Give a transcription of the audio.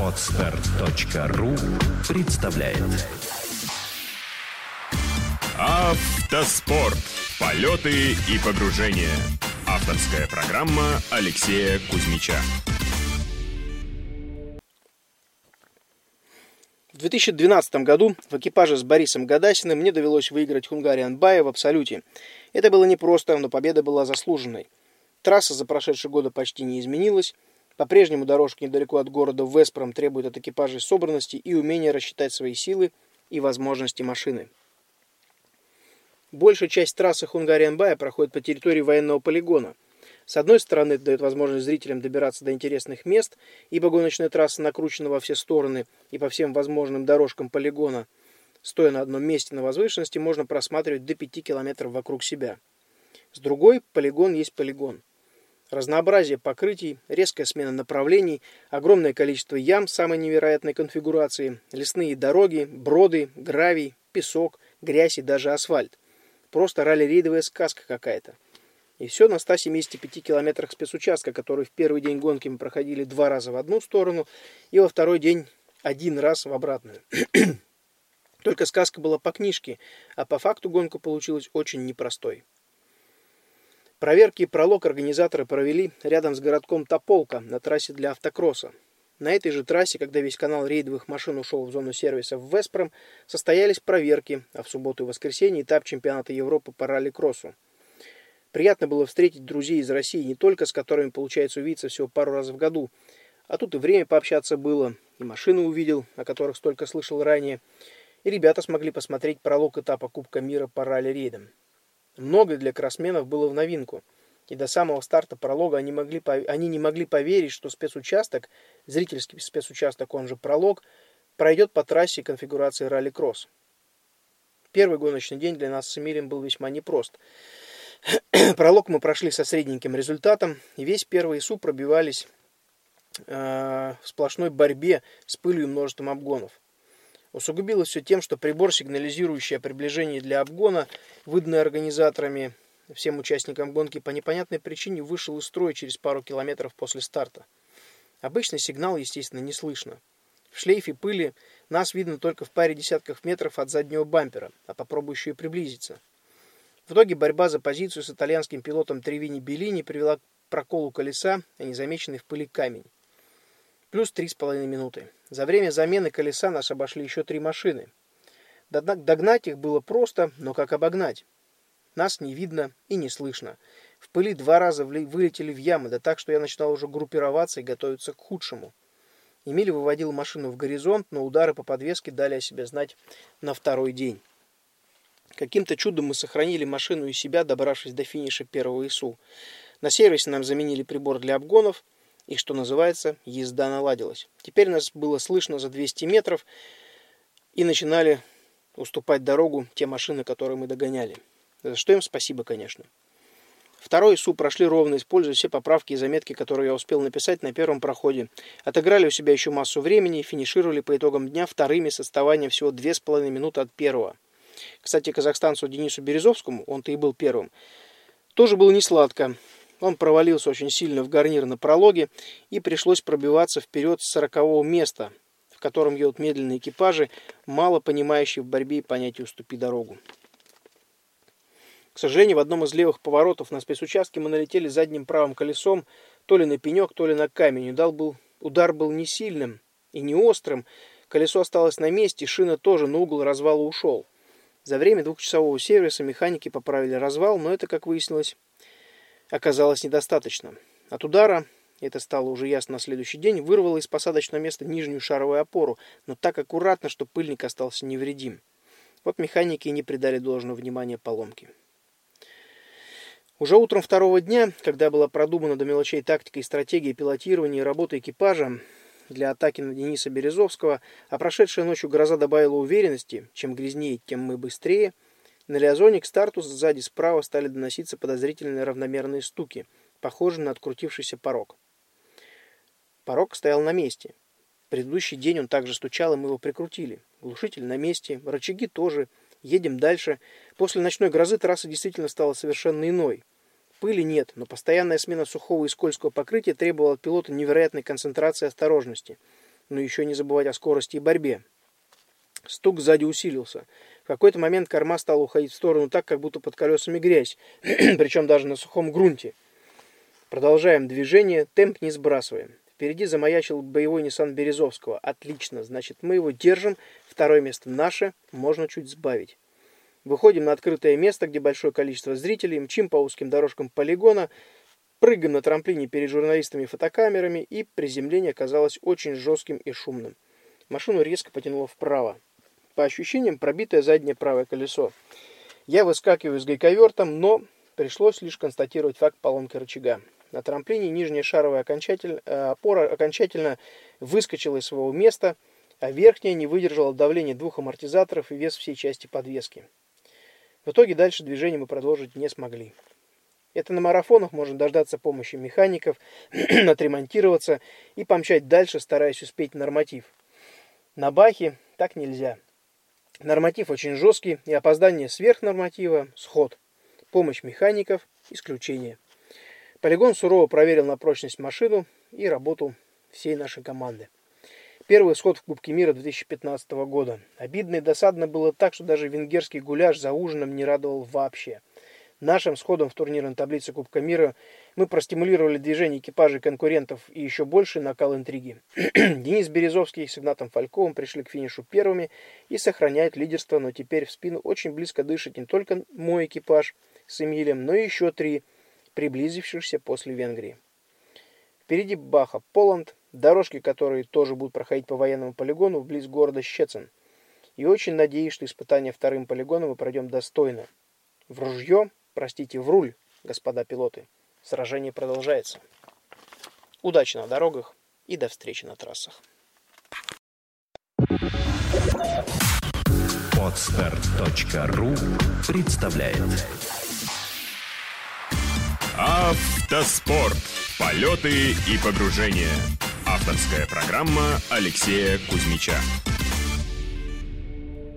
Отстар.ру представляет Автоспорт. Полеты и погружения. Авторская программа Алексея Кузьмича. В 2012 году в экипаже с Борисом Гадасиным мне довелось выиграть Хунгариан Бая в Абсолюте. Это было непросто, но победа была заслуженной. Трасса за прошедшие годы почти не изменилась. По-прежнему дорожка недалеко от города Веспром требует от экипажей собранности и умения рассчитать свои силы и возможности машины. Большая часть трассы Хунгариан-Бая проходит по территории военного полигона. С одной стороны, это дает возможность зрителям добираться до интересных мест, ибо гоночная трасса накручена во все стороны и по всем возможным дорожкам полигона. Стоя на одном месте на возвышенности, можно просматривать до 5 километров вокруг себя. С другой, полигон есть полигон. Разнообразие покрытий, резкая смена направлений, огромное количество ям самой невероятной конфигурации, лесные дороги, броды, гравий, песок, грязь и даже асфальт. Просто ралли-рейдовая сказка какая-то. И все на 175 километрах спецучастка, который в первый день гонки мы проходили два раза в одну сторону, и во второй день один раз в обратную. Только сказка была по книжке, а по факту гонка получилась очень непростой. Проверки и пролог организаторы провели рядом с городком Тополка на трассе для автокросса. На этой же трассе, когда весь канал рейдовых машин ушел в зону сервиса в Веспром, состоялись проверки, а в субботу и воскресенье этап чемпионата Европы по ралли-кроссу. Приятно было встретить друзей из России, не только с которыми получается увидеться всего пару раз в году, а тут и время пообщаться было, и машины увидел, о которых столько слышал ранее, и ребята смогли посмотреть пролог этапа Кубка мира по ралли-рейдам. Многое для кроссменов было в новинку – и до самого старта пролога они, могли, они не могли поверить, что спецучасток, зрительский спецучасток, он же пролог, пройдет по трассе конфигурации ралли-кросс. Первый гоночный день для нас с Эмилием был весьма непрост. Пролог мы прошли со средненьким результатом, и весь первый ИСУ пробивались э, в сплошной борьбе с пылью и множеством обгонов. Усугубилось все тем, что прибор, сигнализирующий о приближении для обгона, выданный организаторами, всем участникам гонки по непонятной причине вышел из строя через пару километров после старта. Обычный сигнал, естественно, не слышно. В шлейфе пыли нас видно только в паре десятков метров от заднего бампера, а попробуй еще и приблизиться. В итоге борьба за позицию с итальянским пилотом Тревини Беллини привела к проколу колеса, а незамеченный в пыли камень. Плюс три с половиной минуты. За время замены колеса нас обошли еще три машины. Догнать их было просто, но как обогнать? Нас не видно и не слышно. В пыли два раза вылетели в ямы, да так, что я начинал уже группироваться и готовиться к худшему. Эмиль выводил машину в горизонт, но удары по подвеске дали о себе знать на второй день. Каким-то чудом мы сохранили машину и себя, добравшись до финиша первого ИСУ. На сервисе нам заменили прибор для обгонов, и, что называется, езда наладилась. Теперь нас было слышно за 200 метров, и начинали уступать дорогу те машины, которые мы догоняли. За что им спасибо, конечно. Второй СУ прошли ровно, используя все поправки и заметки, которые я успел написать на первом проходе. Отыграли у себя еще массу времени и финишировали по итогам дня вторыми с отставанием всего 2,5 минуты от первого. Кстати, казахстанцу Денису Березовскому, он-то и был первым, тоже было не сладко. Он провалился очень сильно в гарнир на прологе и пришлось пробиваться вперед с сорокового места, в котором едут медленные экипажи, мало понимающие в борьбе и понятие «уступи дорогу». К сожалению, в одном из левых поворотов на спецучастке мы налетели задним правым колесом то ли на пенек, то ли на камень. Удар был, удар был не сильным и не острым. Колесо осталось на месте, шина тоже, но угол развала ушел. За время двухчасового сервиса механики поправили развал, но это, как выяснилось, оказалось недостаточно. От удара, это стало уже ясно на следующий день, вырвало из посадочного места нижнюю шаровую опору, но так аккуратно, что пыльник остался невредим. Вот механики и не придали должного внимания поломке. Уже утром второго дня, когда была продумана до мелочей тактика и стратегия пилотирования и работы экипажа для атаки на Дениса Березовского, а прошедшая ночью гроза добавила уверенности, чем грязнее, тем мы быстрее, на Лиазоне к старту сзади справа стали доноситься подозрительные равномерные стуки, похожие на открутившийся порог. Порог стоял на месте. Предыдущий день он также стучал, и мы его прикрутили. Глушитель на месте, рычаги тоже. Едем дальше. После ночной грозы трасса действительно стала совершенно иной. Пыли нет, но постоянная смена сухого и скользкого покрытия требовала от пилота невероятной концентрации и осторожности. Но еще не забывать о скорости и борьбе. Стук сзади усилился. Какой-то момент корма стала уходить в сторону так, как будто под колесами грязь, причем даже на сухом грунте. Продолжаем движение, темп не сбрасываем. Впереди замаячил боевой Nissan Березовского. Отлично, значит, мы его держим. Второе место наше, можно чуть сбавить. Выходим на открытое место, где большое количество зрителей, мчим по узким дорожкам полигона, прыгаем на трамплине перед журналистами и фотокамерами, и приземление оказалось очень жестким и шумным. Машину резко потянуло вправо. По ощущениям, пробитое заднее правое колесо. Я выскакиваю с гайковертом, но пришлось лишь констатировать факт поломки рычага. На трамплине нижняя шаровая окончательно, э, опора окончательно выскочила из своего места, а верхняя не выдержала давления двух амортизаторов и вес всей части подвески. В итоге дальше движение мы продолжить не смогли. Это на марафонах можно дождаться помощи механиков, отремонтироваться и помчать дальше, стараясь успеть норматив. На бахе так нельзя. Норматив очень жесткий, и опоздание сверх норматива – сход. Помощь механиков – исключение. Полигон сурово проверил на прочность машину и работу всей нашей команды. Первый сход в Кубке мира 2015 года. Обидно и досадно было так, что даже венгерский гуляш за ужином не радовал вообще. Нашим сходом в турнирной таблице Кубка мира мы простимулировали движение экипажей конкурентов и еще больше накал интриги. Денис Березовский с Игнатом Фальковым пришли к финишу первыми и сохраняют лидерство, но теперь в спину очень близко дышит не только мой экипаж с Эмилем, но и еще три – приблизившихся после Венгрии. Впереди Баха, Поланд, дорожки, которые тоже будут проходить по военному полигону вблизи города Щецин. И очень надеюсь, что испытание вторым полигоном мы пройдем достойно. В ружье, простите, в руль, господа пилоты. Сражение продолжается. Удачи на дорогах и до встречи на трассах. Отстар.ру представляет Автоспорт. Полеты и погружения. Авторская программа Алексея Кузьмича.